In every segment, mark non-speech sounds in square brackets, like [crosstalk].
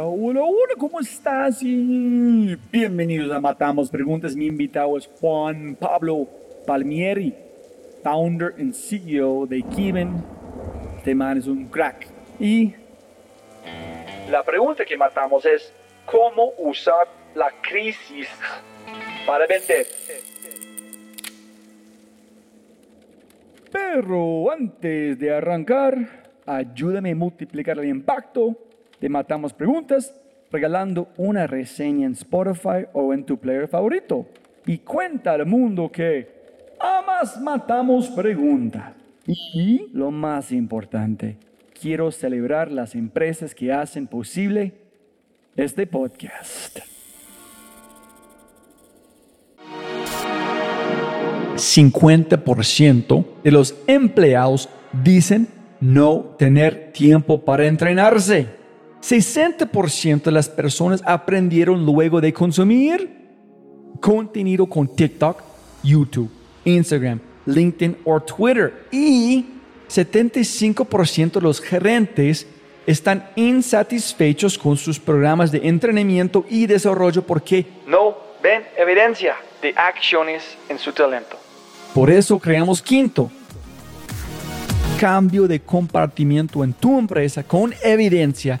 Hola, hola, hola, ¿cómo estás? Bienvenidos a Matamos Preguntas. Mi invitado es Juan Pablo Palmieri, founder and CEO de Kiven. Este man es un crack. Y la pregunta que matamos es, ¿cómo usar la crisis para vender? Pero antes de arrancar, ayúdame a multiplicar el impacto te Matamos Preguntas regalando una reseña en Spotify o en tu player favorito. Y cuenta al mundo que amas Matamos Preguntas. Y lo más importante, quiero celebrar las empresas que hacen posible este podcast. ¿50% de los empleados dicen no tener tiempo para entrenarse? 60% de las personas aprendieron luego de consumir contenido con TikTok, YouTube, Instagram, LinkedIn o Twitter. Y 75% de los gerentes están insatisfechos con sus programas de entrenamiento y desarrollo porque no ven evidencia de acciones en su talento. Por eso creamos Quinto. Cambio de compartimiento en tu empresa con evidencia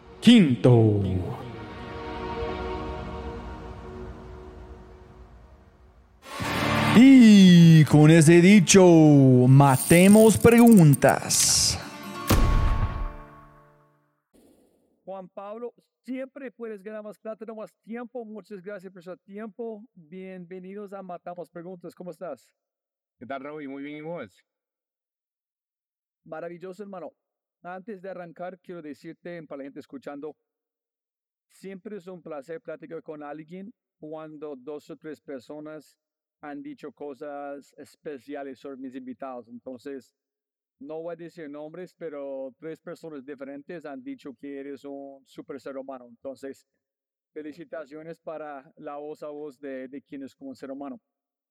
Quinto. Y con ese dicho, matemos preguntas. Juan Pablo, siempre puedes ganar más plata, no más tiempo. Muchas gracias por su tiempo. Bienvenidos a Matamos Preguntas. ¿Cómo estás? ¿Qué tal, Robbie? Muy bien, ¿y vos? Maravilloso, hermano. Antes de arrancar, quiero decirte para la gente escuchando, siempre es un placer platicar con alguien cuando dos o tres personas han dicho cosas especiales sobre mis invitados. Entonces, no voy a decir nombres, pero tres personas diferentes han dicho que eres un super ser humano. Entonces, felicitaciones para la voz a voz de, de quién es como un ser humano.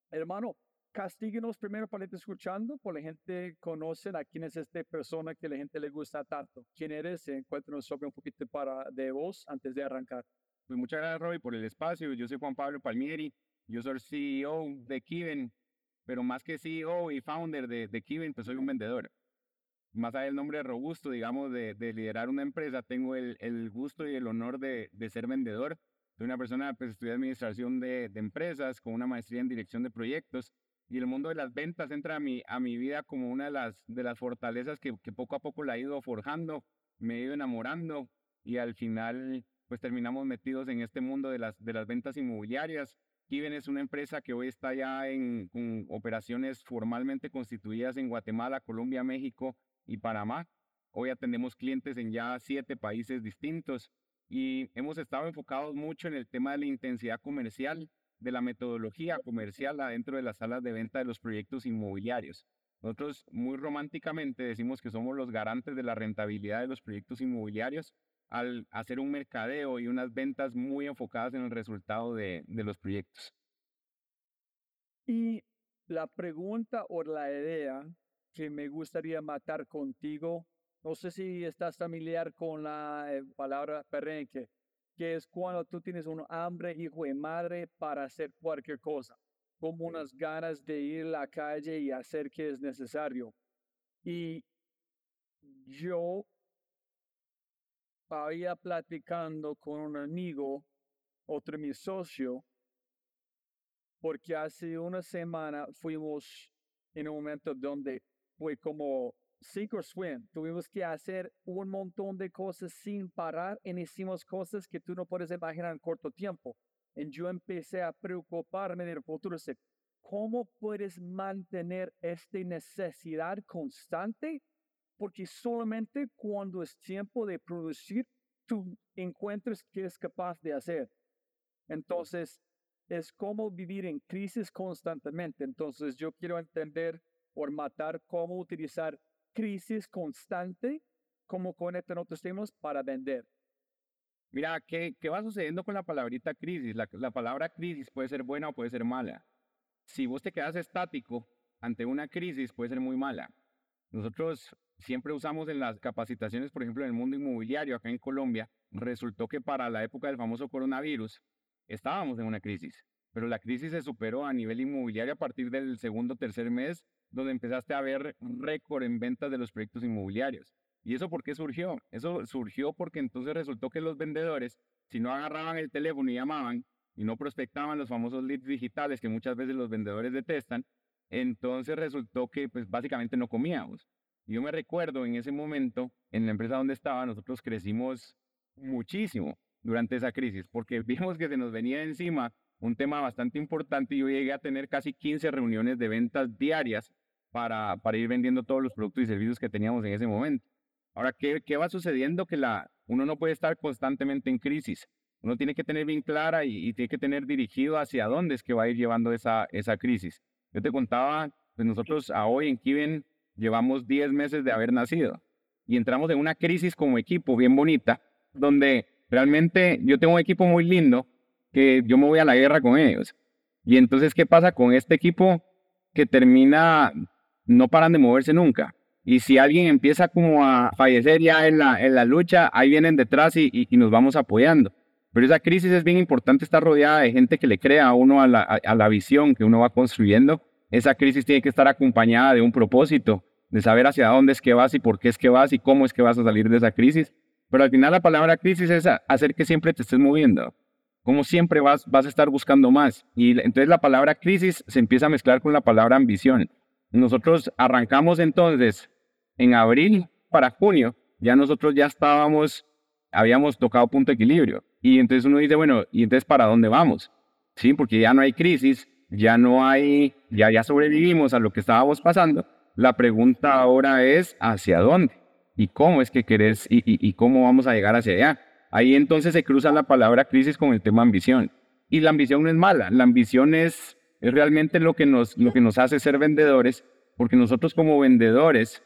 Hermano, castíguenos primero para escuchando, por la gente conoce a quién es esta persona que la gente le gusta tanto. ¿Quién eres? Encuéntranos sobre un poquito para, de vos antes de arrancar. Pues muchas gracias, Robbie, por el espacio. Yo soy Juan Pablo Palmieri, yo soy CEO de Kiven, pero más que CEO y founder de, de Kiven, pues soy un vendedor. Más allá del nombre robusto, digamos, de, de liderar una empresa, tengo el, el, gusto y el honor de, de ser vendedor. Soy una persona, pues estudié administración de, de empresas con una maestría en dirección de proyectos y el mundo de las ventas entra a mi, a mi vida como una de las, de las fortalezas que, que poco a poco la he ido forjando, me he ido enamorando y al final pues terminamos metidos en este mundo de las, de las ventas inmobiliarias. Kiven es una empresa que hoy está ya en, operaciones formalmente constituidas en Guatemala, Colombia, México y Panamá. Hoy atendemos clientes en ya siete países distintos y hemos estado enfocados mucho en el tema de la intensidad comercial de la metodología comercial adentro de las salas de venta de los proyectos inmobiliarios. Nosotros muy románticamente decimos que somos los garantes de la rentabilidad de los proyectos inmobiliarios al hacer un mercadeo y unas ventas muy enfocadas en el resultado de, los proyectos. Y la pregunta o la idea que me gustaría matar contigo, no sé si estás familiar con la eh, palabra perrenque, que es cuando tú tienes un hambre, hijo de madre, para hacer cualquier cosa, como unas ganas de ir a la calle y hacer que es necesario. Y yo había platicando con un amigo, otro mi socio, porque hace una semana fuimos en un momento donde fue como sink or swim. Tuvimos que hacer un montón de cosas sin parar y hicimos cosas que tú no puedes imaginar en corto tiempo. Y yo empecé a preocuparme del futuro. ¿Cómo puedes mantener esta necesidad constante? Porque solamente cuando es tiempo de producir, tú encuentras qué es capaz de hacer. Entonces, es como vivir en crisis constantemente. Entonces, yo quiero entender por matar cómo utilizar crisis constante como conectan otros temas para vender. Mira, ¿qué, ¿qué, va sucediendo con la palabrita crisis? La, la, palabra crisis puede ser buena o puede ser mala. Si vos te quedas estático ante una crisis, puede ser muy mala. Nosotros siempre usamos en las capacitaciones, por ejemplo, en el mundo inmobiliario acá en Colombia, resultó que para la época del famoso coronavirus estábamos en una crisis, pero la crisis se superó a nivel inmobiliario a partir del segundo o tercer mes donde empezaste a ver récord en ventas de los proyectos inmobiliarios. ¿Y eso por qué surgió? Eso surgió porque entonces resultó que los vendedores, si no agarraban el teléfono y llamaban y no prospectaban los famosos leads digitales que muchas veces los vendedores detestan, entonces resultó que pues básicamente no comíamos. Yo me recuerdo en ese momento, en la empresa donde estaba, nosotros crecimos muchísimo durante esa crisis porque [laughs] vimos que se nos venía encima un tema bastante importante yo llegué a tener casi 15 reuniones de ventas diarias para, para ir vendiendo todos los productos y servicios que teníamos en ese momento. Ahora, ¿qué, qué va sucediendo? Que la, uno no puede estar constantemente en crisis. Uno tiene que tener bien clara y, tiene que tener dirigido hacia dónde es que va a ir llevando esa, esa crisis. Yo te contaba, pues nosotros a hoy en Kiven llevamos 10 meses de haber nacido y entramos en una crisis como equipo bien bonita, donde realmente yo tengo un equipo muy lindo que yo me voy a la guerra con ellos. Y entonces, ¿qué pasa con este equipo que termina no paran de moverse nunca. Y si alguien empieza como a fallecer ya en la, en la lucha, ahí vienen detrás y, y, nos vamos apoyando. Pero esa crisis es bien importante estar rodeada de gente que le crea a uno a la, a, la visión que uno va construyendo. Esa crisis tiene que estar acompañada de un propósito, de saber hacia dónde es que vas y por qué es que vas y cómo es que vas a salir de esa crisis. Pero al final la palabra crisis es hacer que siempre te estés moviendo. Como siempre vas, vas a estar buscando más. Y entonces la palabra crisis se empieza a mezclar con la palabra ambición. Nosotros arrancamos entonces en abril para junio, ya nosotros ya estábamos, habíamos tocado punto de equilibrio. Y entonces uno dice, bueno, ¿y entonces para dónde vamos? Sí, porque ya no hay crisis, ya no hay, ya, ya sobrevivimos a lo que estábamos pasando. La pregunta ahora es, ¿hacia dónde? ¿Y cómo es que querés y, cómo vamos a llegar hacia allá? Ahí entonces se cruza la palabra crisis con el tema ambición. Y la ambición no es mala, la ambición es es realmente lo que nos, lo que nos hace ser vendedores, porque nosotros como vendedores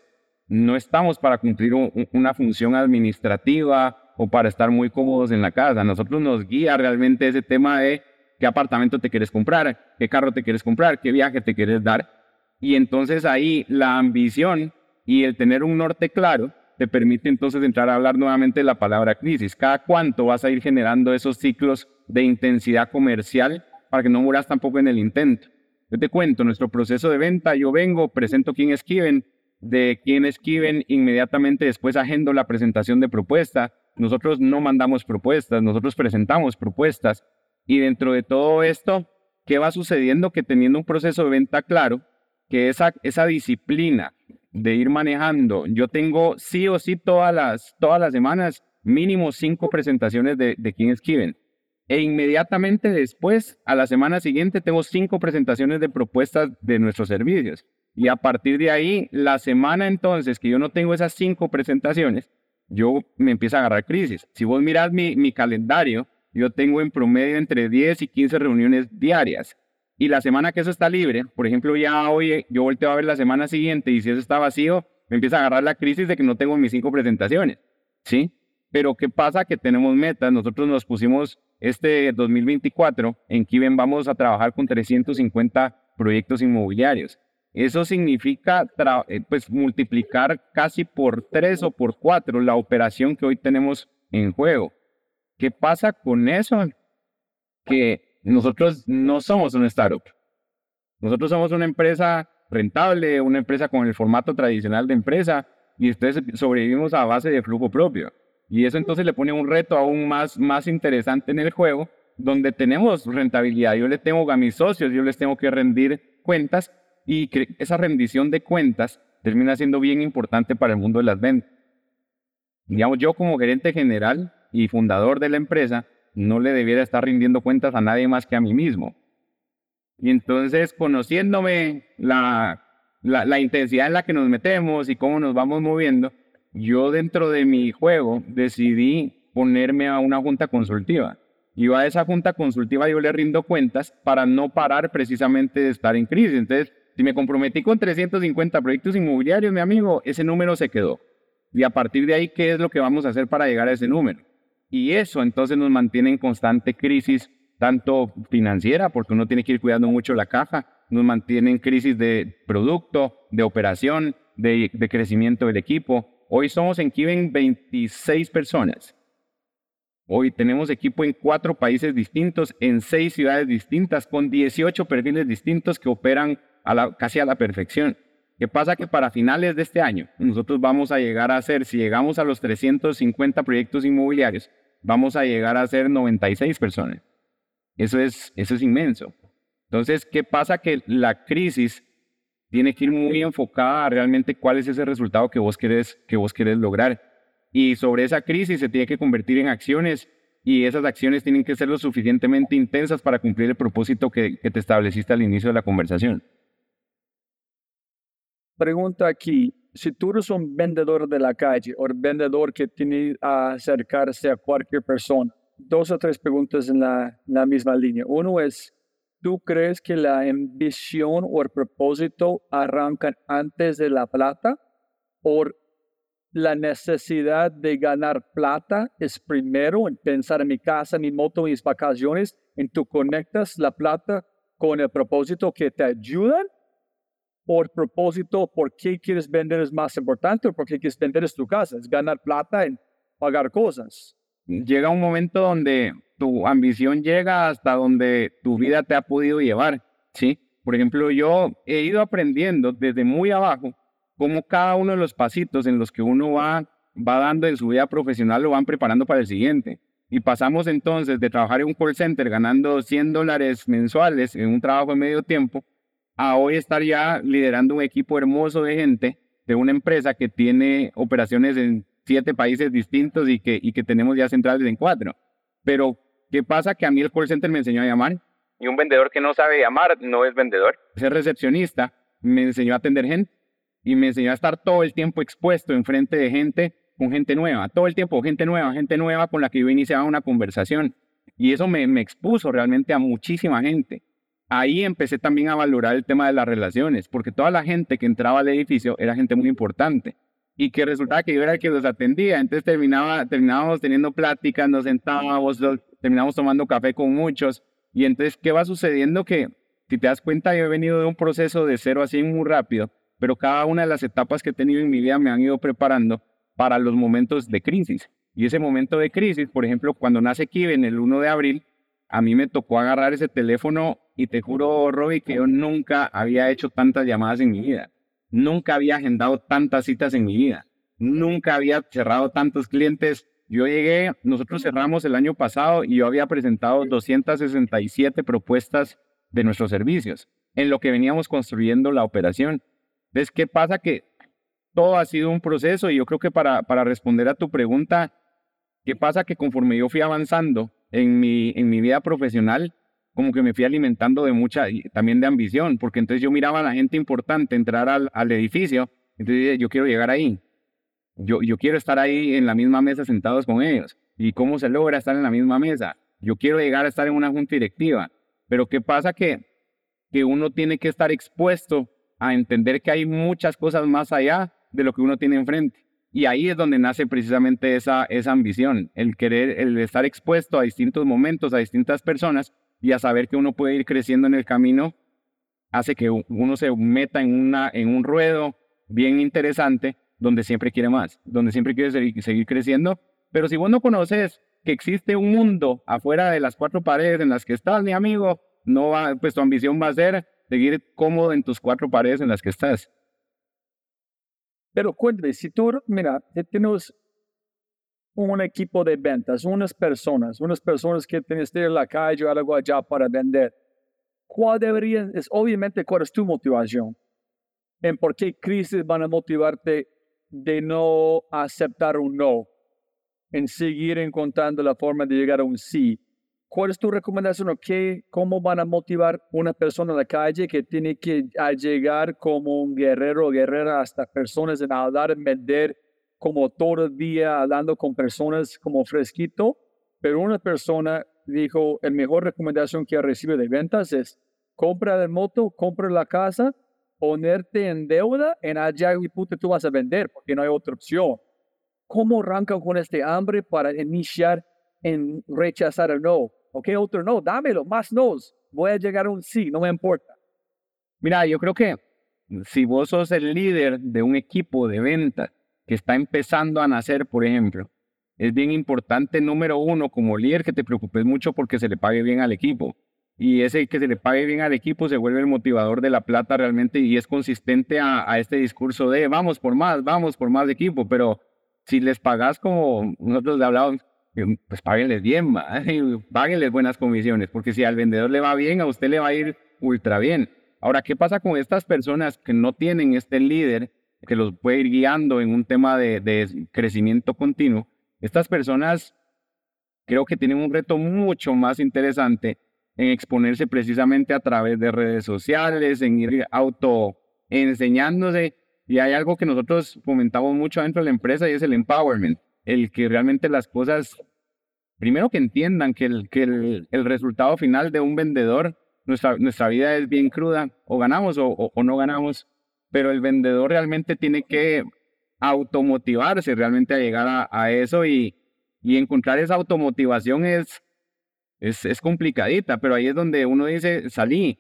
no estamos para cumplir una función administrativa o para estar muy cómodos en la casa. Nosotros nos guía realmente ese tema de qué apartamento te quieres comprar, qué carro te quieres comprar, qué viaje te quieres dar. Y entonces ahí la ambición y el tener un norte claro te permite entonces entrar a hablar nuevamente de la palabra crisis. Cada cuánto vas a ir generando esos ciclos de intensidad comercial para que no muras tampoco en el intento. Yo te cuento, nuestro proceso de venta, yo vengo, presento quién esquiven, de quién esquiven, inmediatamente después agendo la presentación de propuesta. Nosotros no mandamos propuestas, nosotros presentamos propuestas. Y dentro de todo esto, ¿qué va sucediendo? Que teniendo un proceso de venta claro, que esa, esa disciplina de ir manejando, yo tengo sí o sí todas las, todas las semanas mínimo cinco presentaciones de, de quién esquiven e inmediatamente después, a la semana siguiente, tengo cinco presentaciones de propuestas de nuestros servicios. Y a partir de ahí, la semana entonces que yo no tengo esas cinco presentaciones, yo me empiezo a agarrar crisis. Si vos mirás mi, mi calendario, yo tengo en promedio entre 10 y 15 reuniones diarias. Y la semana que eso está libre, por ejemplo, ya hoy yo volteo a ver la semana siguiente y si eso está vacío, me empieza a agarrar la crisis de que no tengo mis cinco presentaciones. ¿Sí? Pero ¿qué pasa? Que tenemos metas. Nosotros nos pusimos este 2024 en Kiven vamos a trabajar con 350 proyectos inmobiliarios. Eso significa eh, pues, multiplicar casi por tres o por cuatro la operación que hoy tenemos en juego. ¿Qué pasa con eso? Que nosotros no somos una startup. Nosotros somos una empresa rentable, una empresa con el formato tradicional de empresa y ustedes sobrevivimos a base de flujo propio. Y eso entonces le pone un reto aún más, más interesante en el juego, donde tenemos rentabilidad. Yo le tengo a mis socios, yo les tengo que rendir cuentas y esa rendición de cuentas termina siendo bien importante para el mundo de las ventas. Digamos, yo como gerente general y fundador de la empresa, no le debiera estar rindiendo cuentas a nadie más que a mí mismo. Y entonces, conociéndome la, la, intensidad en la que nos metemos y cómo nos vamos moviendo, yo dentro de mi juego decidí ponerme a una junta consultiva. Y a esa junta consultiva yo le rindo cuentas para no parar precisamente de estar en crisis. Entonces, si me comprometí con 350 proyectos inmobiliarios, mi amigo, ese número se quedó. Y a partir de ahí, ¿qué es lo que vamos a hacer para llegar a ese número? Y eso entonces nos mantiene en constante crisis, tanto financiera, porque uno tiene que ir cuidando mucho la caja, nos mantiene en crisis de producto, de operación, de, crecimiento del equipo. Hoy somos en Kiven 26 personas. Hoy tenemos equipo en cuatro países distintos, en seis ciudades distintas, con 18 perfiles distintos que operan casi a la perfección. ¿Qué pasa? Que para finales de este año nosotros vamos a llegar a ser, si llegamos a los 350 proyectos inmobiliarios, vamos a llegar a ser 96 personas. Eso es, eso es inmenso. Entonces, ¿qué pasa? Que la crisis tiene que ir muy enfocada a realmente cuál es ese resultado que vos querés, que vos querés lograr. Y sobre esa crisis se tiene que convertir en acciones y esas acciones tienen que ser lo suficientemente intensas para cumplir el propósito que, que te estableciste al inicio de la conversación pregunta aquí, si tú eres un vendedor de la calle o vendedor que tiene que acercarse a cualquier persona, dos o tres preguntas en la, la misma línea. Uno es, ¿tú crees que la ambición o el propósito arrancan antes de la plata? ¿O la necesidad de ganar plata es primero en pensar en mi casa, mi moto, mis vacaciones, en tú conectas la plata con el propósito que te ayudan por propósito, por qué quieres vender es más importante o por qué quieres vender es tu casa, es ganar plata en pagar cosas. Llega un momento donde tu ambición llega hasta donde tu vida te ha podido llevar, ¿sí? Por ejemplo, yo he ido aprendiendo desde muy abajo cómo cada uno de los pasitos en los que uno va, va dando en su vida profesional lo van preparando para el siguiente. Y pasamos entonces de trabajar en un call center ganando 100 dólares mensuales en un trabajo de medio tiempo a hoy estar ya liderando un equipo hermoso de gente de una empresa que tiene operaciones en siete países distintos y que, y que tenemos ya centrales en cuatro. Pero, ¿qué pasa? Que a mí el call center me enseñó a llamar y un vendedor que no sabe llamar no es vendedor. Ser recepcionista me enseñó a atender gente y me enseñó a estar todo el tiempo expuesto enfrente de gente con gente nueva, todo el tiempo gente nueva, gente nueva con la que yo iniciaba una conversación. Y eso me, me expuso realmente a muchísima gente ahí empecé también a valorar el tema de las relaciones, porque toda la gente que entraba al edificio era gente muy importante y que resultaba que yo era el que los atendía. Entonces terminaba, terminábamos teniendo pláticas, nos sentábamos, terminábamos tomando café con muchos. Y entonces, ¿qué va sucediendo? Que si te das cuenta, yo he venido de un proceso de cero así muy rápido, pero cada una de las etapas que he tenido en mi vida me han ido preparando para los momentos de crisis. Y ese momento de crisis, por ejemplo, cuando nace Kiven el 1 de abril, a mí me tocó agarrar ese teléfono y te juro, Robbie, que yo nunca había hecho tantas llamadas en mi vida. Nunca había agendado tantas citas en mi vida. Nunca había cerrado tantos clientes. Yo llegué, nosotros cerramos el año pasado y yo había presentado 267 propuestas de nuestros servicios en lo que veníamos construyendo la operación. Entonces, ¿qué pasa? Que todo ha sido un proceso y yo creo que para, para responder a tu pregunta, ¿qué pasa? Que conforme yo fui avanzando en mi, en mi vida profesional, como que me fui alimentando de mucha, también de ambición, porque entonces yo miraba a la gente importante entrar al, al edificio, entonces yo quiero llegar ahí, yo, yo quiero estar ahí en la misma mesa sentados con ellos. ¿Y cómo se logra estar en la misma mesa? Yo quiero llegar a estar en una junta directiva, pero ¿qué pasa? Que, que uno tiene que estar expuesto a entender que hay muchas cosas más allá de lo que uno tiene enfrente. Y ahí es donde nace precisamente esa, esa ambición, el querer, el estar expuesto a distintos momentos, a distintas personas y a saber que uno puede ir creciendo en el camino hace que uno se meta en, una, en un ruedo bien interesante donde siempre quiere más, donde siempre quiere seguir, creciendo. Pero si vos no conoces que existe un mundo afuera de las cuatro paredes en las que estás, mi amigo, no va, pues tu ambición va a ser seguir cómodo en tus cuatro paredes en las que estás. Pero cuéntame, si tú, mira, tenemos un equipo de ventas, unas personas, unas personas que tienes que ir a la calle o algo allá para vender. ¿Cuál debería, es obviamente cuál es tu motivación? ¿En por qué crisis van a motivarte de no aceptar un no? En seguir encontrando la forma de llegar a un sí. ¿Cuál es tu recomendación o qué, cómo van a motivar una persona en la calle que tiene que llegar como un guerrero o guerrera hasta personas en hablar, en vender, como todo el día hablando con personas como fresquito? Pero una persona dijo, la mejor recomendación que recibe de ventas es compra la moto, compra la casa, ponerte en deuda, en allá y puta tú vas a vender porque no hay otra opción. ¿Cómo arrancan con este hambre para iniciar en rechazar el no? ¿Ok? Otro no, dámelo, más nos. Voy a llegar a un sí, no me importa. Mira, yo creo que si vos sos el líder de un equipo de ventas que está empezando a nacer, por ejemplo, es bien importante, número uno, como líder, que te preocupes mucho porque se le pague bien al equipo. Y ese que se le pague bien al equipo se vuelve el motivador de la plata realmente y es consistente a, este discurso de vamos por más, vamos por más equipo. Pero si les pagas como nosotros le hablamos, pues páguenles bien, [laughs] páguenles buenas comisiones, porque si al vendedor le va bien, a usted le va a ir ultra bien. Ahora, ¿qué pasa con estas personas que no tienen este líder que los puede ir guiando en un tema de, de crecimiento continuo? Estas personas creo que tienen un reto mucho más interesante en exponerse precisamente a través de redes sociales, en ir auto enseñándose. Y hay algo que nosotros fomentamos mucho dentro de la empresa y es el empowerment el que realmente las cosas, primero que entiendan que el, que el, resultado final de un vendedor, nuestra, nuestra vida es bien cruda, o ganamos o, o, no ganamos, pero el vendedor realmente tiene que automotivarse realmente a llegar a, a eso y, y encontrar esa automotivación es, es, es complicadita, pero ahí es donde uno dice, salí,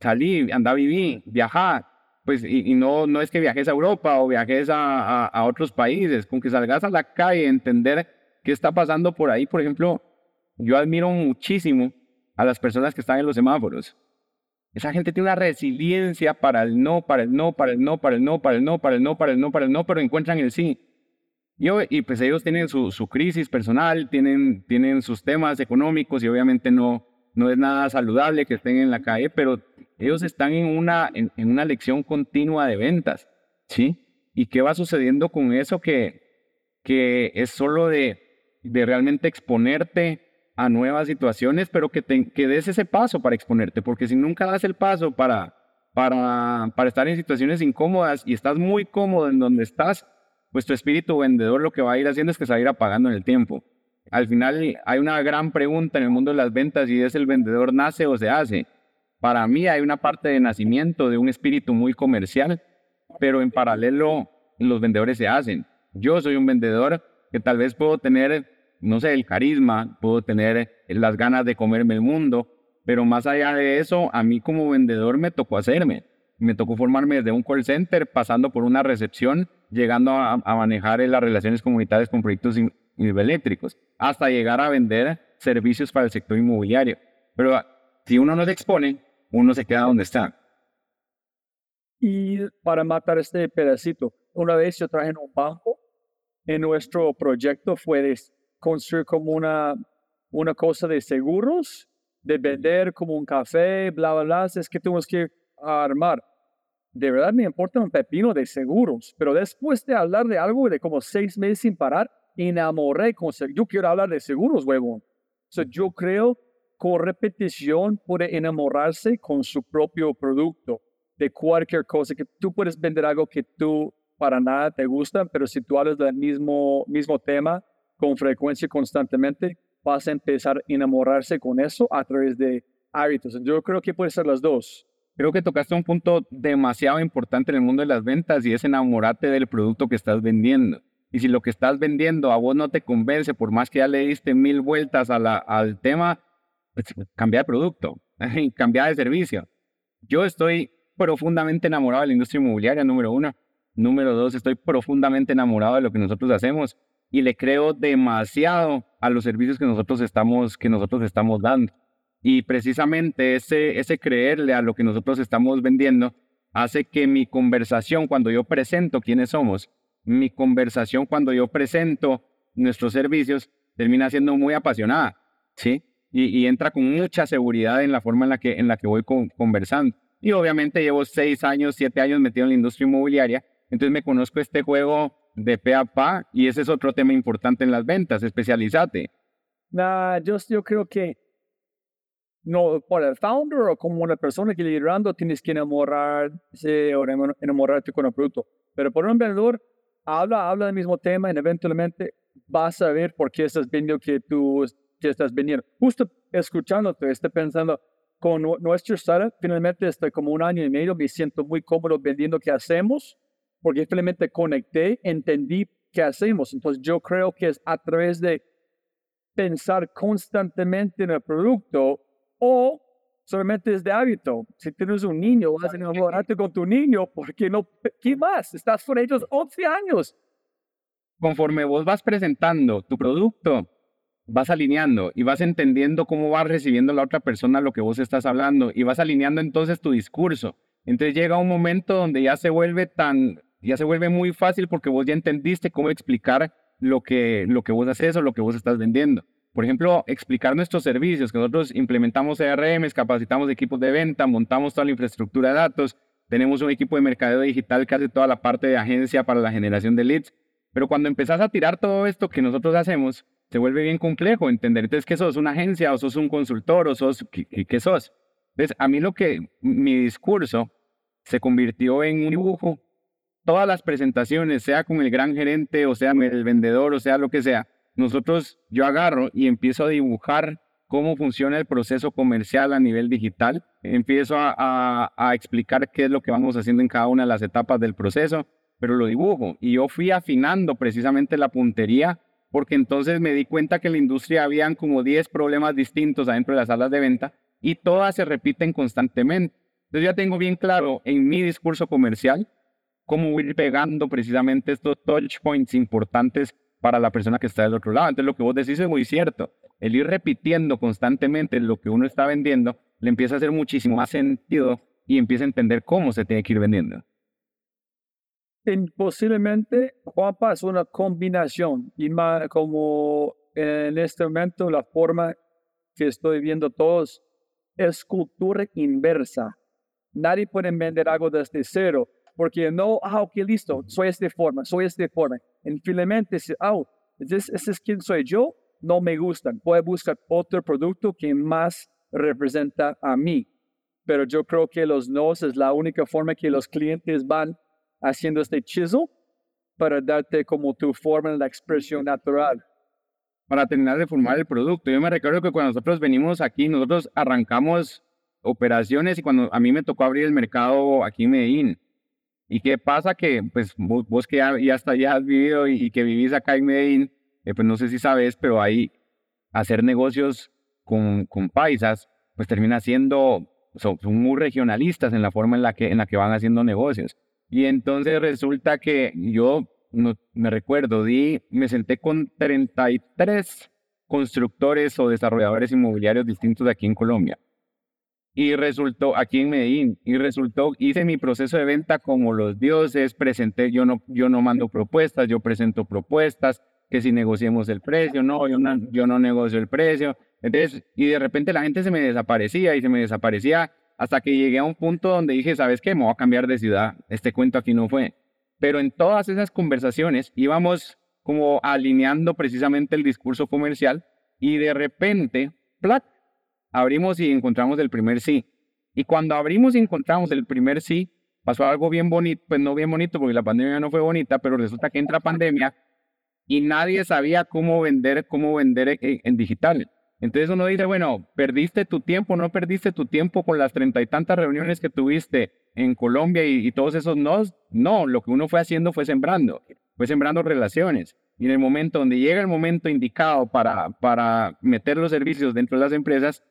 salí, anda a vivir, viajar, pues, y, no, no es que viajes a Europa o viajes a, a, otros países, con que salgas a la calle, entender qué está pasando por ahí. Por ejemplo, yo admiro muchísimo a las personas que están en los semáforos. Esa gente tiene una resiliencia para el no, para el no, para el no, para el no, para el no, para el no, para el no, para el no, pero encuentran el sí. Yo, y pues ellos tienen su, su crisis personal, tienen, tienen sus temas económicos y obviamente no, no es nada saludable que estén en la calle, pero ellos están en una, en, una lección continua de ventas, ¿sí? ¿Y qué va sucediendo con eso que, que es solo de, de realmente exponerte a nuevas situaciones, pero que, te, que des ese paso para exponerte, porque si nunca das el paso para, para, para estar en situaciones incómodas y estás muy cómodo en donde estás, pues tu espíritu vendedor lo que va a ir haciendo es que se va a ir apagando en el tiempo. Al final hay una gran pregunta en el mundo de las ventas y es el vendedor nace o se hace. Para mí hay una parte de nacimiento de un espíritu muy comercial, pero en paralelo los vendedores se hacen. Yo soy un vendedor que tal vez puedo tener, no sé, el carisma, puedo tener las ganas de comerme el mundo, pero más allá de eso, a mí como vendedor me tocó hacerme. Me tocó formarme desde un call center, pasando por una recepción, llegando a, manejar las relaciones comunitarias con proyectos eléctricos, hasta llegar a vender servicios para el sector inmobiliario. Pero si uno no se expone, uno se queda donde está. Y para matar este pedacito, una vez yo traje en un banco, en nuestro proyecto fue construir como una, una cosa de seguros, de vender como un café, bla, bla, bla, es que tenemos que armar. De verdad me importa un pepino de seguros, pero después de hablar de algo de como seis meses sin parar, enamoré con Yo quiero hablar de seguros, huevón. So, yo creo con repetición puede enamorarse con su propio producto de cualquier cosa que tú puedes vender algo que tú para nada te gusta, pero si tú hablas del mismo, mismo tema con frecuencia constantemente, vas a empezar a enamorarse con eso a través de hábitos. Yo creo que puede ser las dos. Creo que tocaste un punto demasiado importante en el mundo de las ventas y es enamorarte del producto que estás vendiendo. Y si lo que estás vendiendo a vos no te convence, por más que ya le diste mil vueltas al tema, pues, cambia de producto, [laughs] cambia de servicio. Yo estoy profundamente enamorado de la industria inmobiliaria, número uno. Número dos, estoy profundamente enamorado de lo que nosotros hacemos y le creo demasiado a los servicios que nosotros estamos, que nosotros estamos dando. Y precisamente ese, ese creerle a lo que nosotros estamos vendiendo hace que mi conversación, cuando yo presento quiénes somos, mi conversación cuando yo presento nuestros servicios, termina siendo muy apasionada, ¿sí? Y, entra con mucha seguridad en la forma en la que, en la que voy conversando. Y obviamente llevo seis años, siete años metido en la industria inmobiliaria, entonces me conozco este juego de pe a pa y ese es otro tema importante en las ventas, especializate. Nah, yo, yo creo que no, para el founder o como una persona que liderando tienes que enamorarse o enamorarte con el producto. Pero por un vendedor, habla, habla del mismo tema y eventualmente vas a ver por qué estás viendo que tú que estás vendiendo. Justo escuchándote, estoy pensando, con nuestro startup, finalmente estoy como un año y medio, me siento muy cómodo vendiendo qué hacemos, porque finalmente conecté, entendí qué hacemos. Entonces yo creo que es a través de pensar constantemente en el producto o solamente es de hábito. Si tienes un niño, vas a enamorarte con tu niño, porque no, ¿qué más? Estás con ellos 11 años. Conforme vos vas presentando tu producto, vas alineando y vas entendiendo cómo va recibiendo la otra persona lo que vos estás hablando y vas alineando entonces tu discurso. Entonces llega un momento donde ya se vuelve tan, ya se vuelve muy fácil porque vos ya entendiste cómo explicar lo que, lo que vos haces o lo que vos estás vendiendo. Por ejemplo, explicar nuestros servicios, que nosotros implementamos CRM, capacitamos equipos de venta, montamos toda la infraestructura de datos, tenemos un equipo de mercadeo digital que hace toda la parte de agencia para la generación de leads. Pero cuando empezás a tirar todo esto que nosotros hacemos, se vuelve bien complejo entender entonces que sos una agencia o sos un consultor o sos qué, sos. Entonces, a mí lo que mi discurso se convirtió en un dibujo. Todas las presentaciones, sea con el gran gerente o sea el vendedor o sea lo que sea, nosotros yo agarro y empiezo a dibujar cómo funciona el proceso comercial a nivel digital, empiezo a, explicar qué es lo que vamos haciendo en cada una de las etapas del proceso, pero lo dibujo y yo fui afinando precisamente la puntería porque entonces me di cuenta que en la industria habían como 10 problemas distintos adentro de las salas de venta y todas se repiten constantemente. Entonces ya tengo bien claro en mi discurso comercial cómo ir pegando precisamente estos touch points importantes para la persona que está del otro lado. Entonces lo que vos decís es muy cierto. El ir repitiendo constantemente lo que uno está vendiendo le empieza a hacer muchísimo más sentido y empieza a entender cómo se tiene que ir vendiendo posiblemente Juanpa es una combinación y más como en este momento la forma que estoy viendo todos es cultura inversa. Nadie puede vender algo desde cero porque no, ah, ok, listo, soy esta forma, soy esta forma. En finalmente, si, ah, ese, es quien soy yo, no me gustan. Voy a buscar otro producto que más representa a mí. Pero yo creo que los no es la única forma que los clientes van haciendo este chisel para darte como tu forma la expresión natural. Para terminar de formar el producto. Yo me recuerdo que cuando nosotros venimos aquí, nosotros arrancamos operaciones y cuando a mí me tocó abrir el mercado aquí en Medellín. ¿Y qué pasa? Que pues vos, que ya, hasta ya has vivido y, que vivís acá en Medellín, eh, pues no sé si sabes, pero ahí hacer negocios con, con paisas, pues termina siendo, son, son, muy regionalistas en la forma en la que, en la que van haciendo negocios. Y entonces resulta que yo no, me recuerdo, di, me senté con 33 constructores o desarrolladores inmobiliarios distintos de aquí en Colombia. Y resultó, aquí en Medellín, y resultó, hice mi proceso de venta como los dioses, presenté, yo no, yo no mando propuestas, yo presento propuestas, que si negociemos el precio, no, yo no, yo no negocio el precio. Entonces, y de repente la gente se me desaparecía y se me desaparecía hasta que llegué a un punto donde dije, ¿sabes qué? Me voy a cambiar de ciudad. Este cuento aquí no fue. Pero en todas esas conversaciones íbamos como alineando precisamente el discurso comercial y de repente, ¡plac! Abrimos y encontramos el primer sí. Y cuando abrimos y encontramos el primer sí, pasó algo bien bonito, pues no bien bonito porque la pandemia no fue bonita, pero resulta que entra pandemia y nadie sabía cómo vender, cómo vender en digital. Entonces uno dice, bueno, perdiste tu tiempo, no perdiste tu tiempo con las treinta y tantas reuniones que tuviste en Colombia y, todos esos no. No, lo que uno fue haciendo fue sembrando, fue sembrando relaciones. Y en el momento donde llega el momento indicado para, para meter los servicios dentro de las empresas,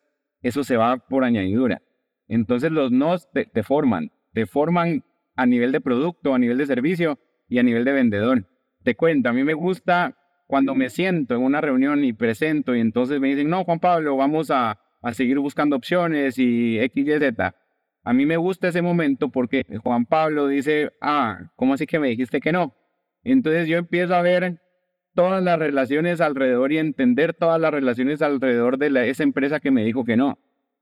eso se va por añadidura. Entonces los no te, te forman, te forman a nivel de producto, a nivel de servicio y a nivel de vendedor. Te cuento, a mí me gusta cuando me siento en una reunión y presento y entonces me dicen, no, Juan Pablo, vamos a, a seguir buscando opciones y X, Y, Z. A mí me gusta ese momento porque Juan Pablo dice, ah, ¿cómo así que me dijiste que no? Entonces yo empiezo a ver todas las relaciones alrededor y entender todas las relaciones alrededor de esa empresa que me dijo que no.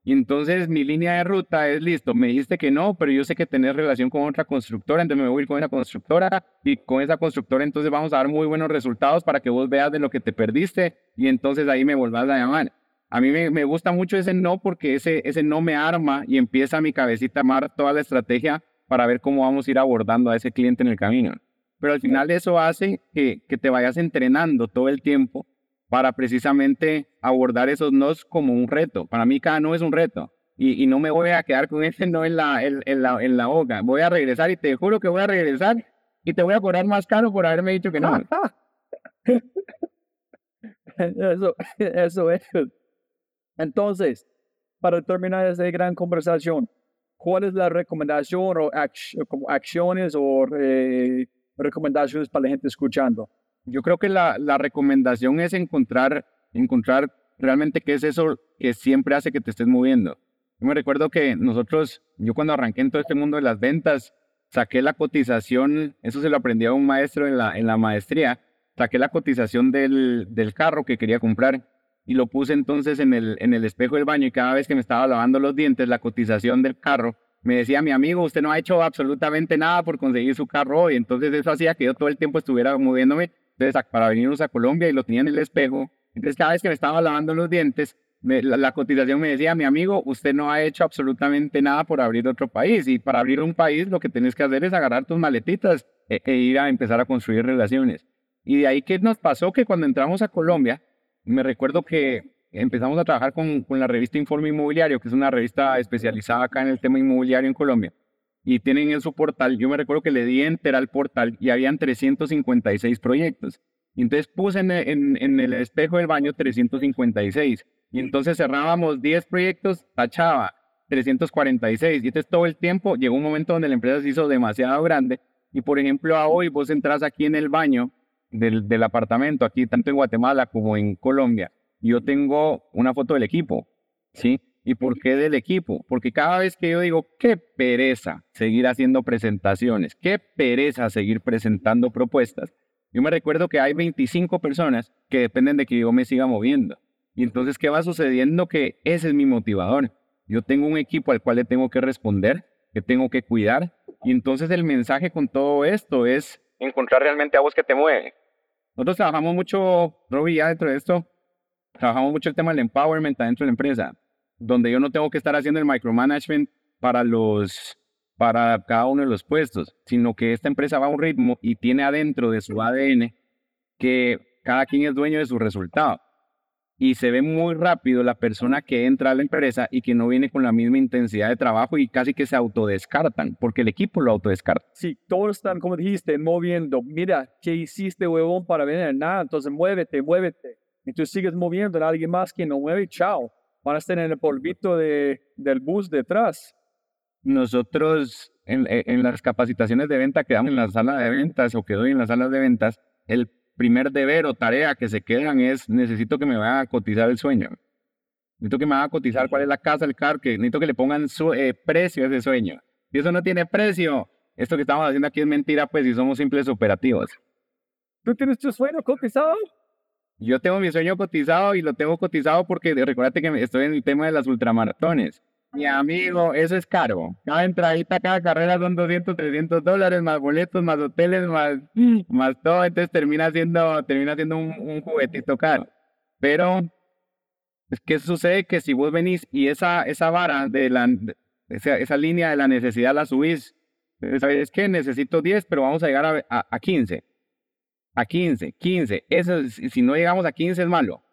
Y entonces mi línea de ruta es listo, me dijiste que no, pero yo sé que tenés relación con otra constructora, entonces me voy a ir con esa constructora y con esa constructora entonces vamos a dar muy buenos resultados para que vos veas de lo que te perdiste y entonces ahí me volvás a llamar. A mí me, gusta mucho ese no porque ese, ese no me arma y empieza mi cabecita a armar toda la estrategia para ver cómo vamos a ir abordando a ese cliente en el camino. Pero al final eso hace que, que te vayas entrenando todo el tiempo para precisamente abordar esos nos como un reto. Para mí cada no es un reto y, y no me voy a quedar con [laughs] ese no en la, en, la, en la boca. Voy a regresar y te juro que voy a regresar y te voy a cobrar más caro por haberme dicho que no. [laughs] eso, eso es. Entonces, para terminar esta gran conversación, ¿cuál es la recomendación o acciones o eh, recomendaciones para la gente escuchando? Yo creo que la, la recomendación es encontrar, encontrar realmente qué es eso que siempre hace que te estés moviendo. Yo me recuerdo que nosotros, yo cuando arranqué en todo este mundo de las ventas, saqué la cotización, eso se lo aprendí a un maestro en la, en la maestría, saqué la cotización del, del carro que quería comprar y lo puse entonces en el, en el espejo del baño y cada vez que me estaba lavando los dientes, la cotización del carro, me decía mi amigo, usted no ha hecho absolutamente nada por conseguir su carro hoy. Entonces eso hacía que yo todo el tiempo estuviera moviéndome entonces, para venirnos a Colombia y lo tenía en el espejo. Entonces cada vez que me estaba lavando los dientes, la, cotización me decía, mi amigo, usted no ha hecho absolutamente nada por abrir otro país. Y para abrir un país lo que tienes que hacer es agarrar tus maletitas e, e ir a empezar a construir relaciones. Y de ahí que nos pasó que cuando entramos a Colombia, me recuerdo que empezamos a trabajar con, con, la revista Informe Inmobiliario, que es una revista especializada acá en el tema inmobiliario en Colombia. Y tienen en su portal, yo me recuerdo que le di enter al portal y habían 356 proyectos. Y entonces puse en, en, en el espejo del baño 356. Y entonces cerrábamos 10 proyectos, tachaba 346. Y entonces todo el tiempo llegó un momento donde la empresa se hizo demasiado grande. Y por ejemplo, a hoy vos entras aquí en el baño del, del apartamento, aquí tanto en Guatemala como en Colombia, yo tengo una foto del equipo, ¿sí? ¿Y por qué del equipo? Porque cada vez que yo digo, qué pereza seguir haciendo presentaciones, qué pereza seguir presentando propuestas, yo me recuerdo que hay 25 personas que dependen de que yo me siga moviendo. Y entonces, ¿qué va sucediendo? Que ese es mi motivador. Yo tengo un equipo al cual le tengo que responder, que tengo que cuidar. Y entonces el mensaje con todo esto es encontrar realmente a vos que te mueve. Nosotros trabajamos mucho, Robbie, ya dentro de esto, trabajamos mucho el tema del empowerment dentro de la empresa, donde yo no tengo que estar haciendo el micromanagement para los para cada uno de los puestos, sino que esta empresa va a un ritmo y tiene adentro de su ADN que cada quien es dueño de su resultado. Y se ve muy rápido la persona que entra a la empresa y que no viene con la misma intensidad de trabajo y casi que se autodescartan, porque el equipo lo autodescarta. Sí, todos están, como dijiste, moviendo. Mira, ¿qué hiciste, huevón, para venir? Nada, entonces muévete, muévete. Y tú sigues moviendo a alguien más que no mueve, chao. Van a estar en el polvito de, del bus detrás. Nosotros en, en, las capacitaciones de venta que damos en la sala de ventas o que doy en las salas de ventas, el primer deber o tarea que se quedan es necesito que me vayan a cotizar el sueño. Necesito que me vayan a cotizar cuál es la casa, el carro, que necesito que le pongan su eh, precio a ese sueño. Si eso no tiene precio, esto que estamos haciendo aquí es mentira, pues si somos simples operativos. ¿Tú tienes tu sueño cotizado? Yo tengo mi sueño cotizado y lo tengo cotizado porque recuérdate que estoy en el tema de las ultramaratones. Mi amigo, eso es caro. Cada entradita, cada carrera son 200, 300 dólares, más boletos, más hoteles, más, más todo. Entonces termina siendo, termina siendo un, juguetito caro. Pero, ¿qué sucede? Que si vos venís y esa, esa vara de la, esa, esa línea de la necesidad la subís, ¿sabes qué? Necesito 10, pero vamos a llegar a, a, a 15. A 15, 15. Eso, si no llegamos a 15 es malo.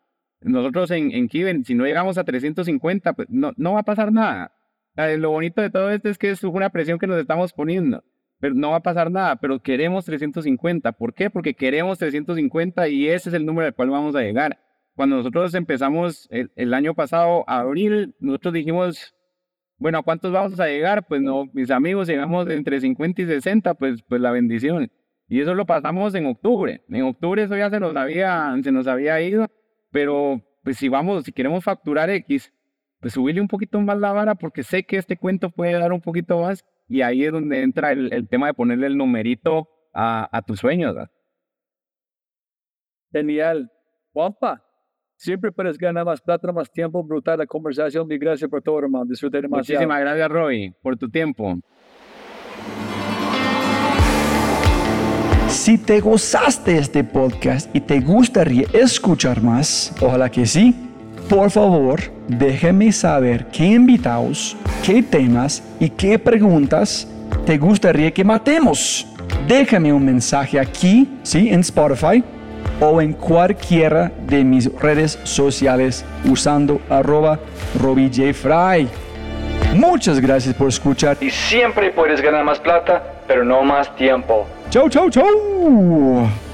Nosotros en, en Kiven, si no llegamos a 350, pues no, no va a pasar nada. Lo bonito de todo esto es que es una presión que nos estamos poniendo, pero no va a pasar nada, pero queremos 350. ¿Por qué? Porque queremos 350 y ese es el número al cual vamos a llegar. Cuando nosotros empezamos el, el año pasado, abril, nosotros dijimos, bueno, ¿a cuántos vamos a llegar? Pues no, mis amigos, llegamos entre 50 y 60, pues, pues la bendición. Y eso lo pasamos en octubre. En octubre eso ya se nos había, se nos había ido pero pues si vamos, si queremos facturar X, pues subirle un poquito más la vara porque sé que este cuento puede dar un poquito más y ahí es donde entra el, tema de ponerle el numerito a, a tus sueños. Genial. Juanpa, siempre puedes ganar más plata, más tiempo, brutal la conversación. Y gracias por todo, hermano. Disfruté demasiado. Muchísimas gracias, Roy, por tu tiempo. Si te gozaste este podcast y te gustaría escuchar más, ojalá que sí, por favor, déjeme saber qué invitados, qué temas y qué preguntas te gustaría que matemos. Déjame un mensaje aquí, sí, en Spotify o en cualquiera de mis redes sociales usando arroba Fry. Muchas gracias por escuchar y siempre puedes ganar más plata, pero no más tiempo. Ciao, ciao, ciao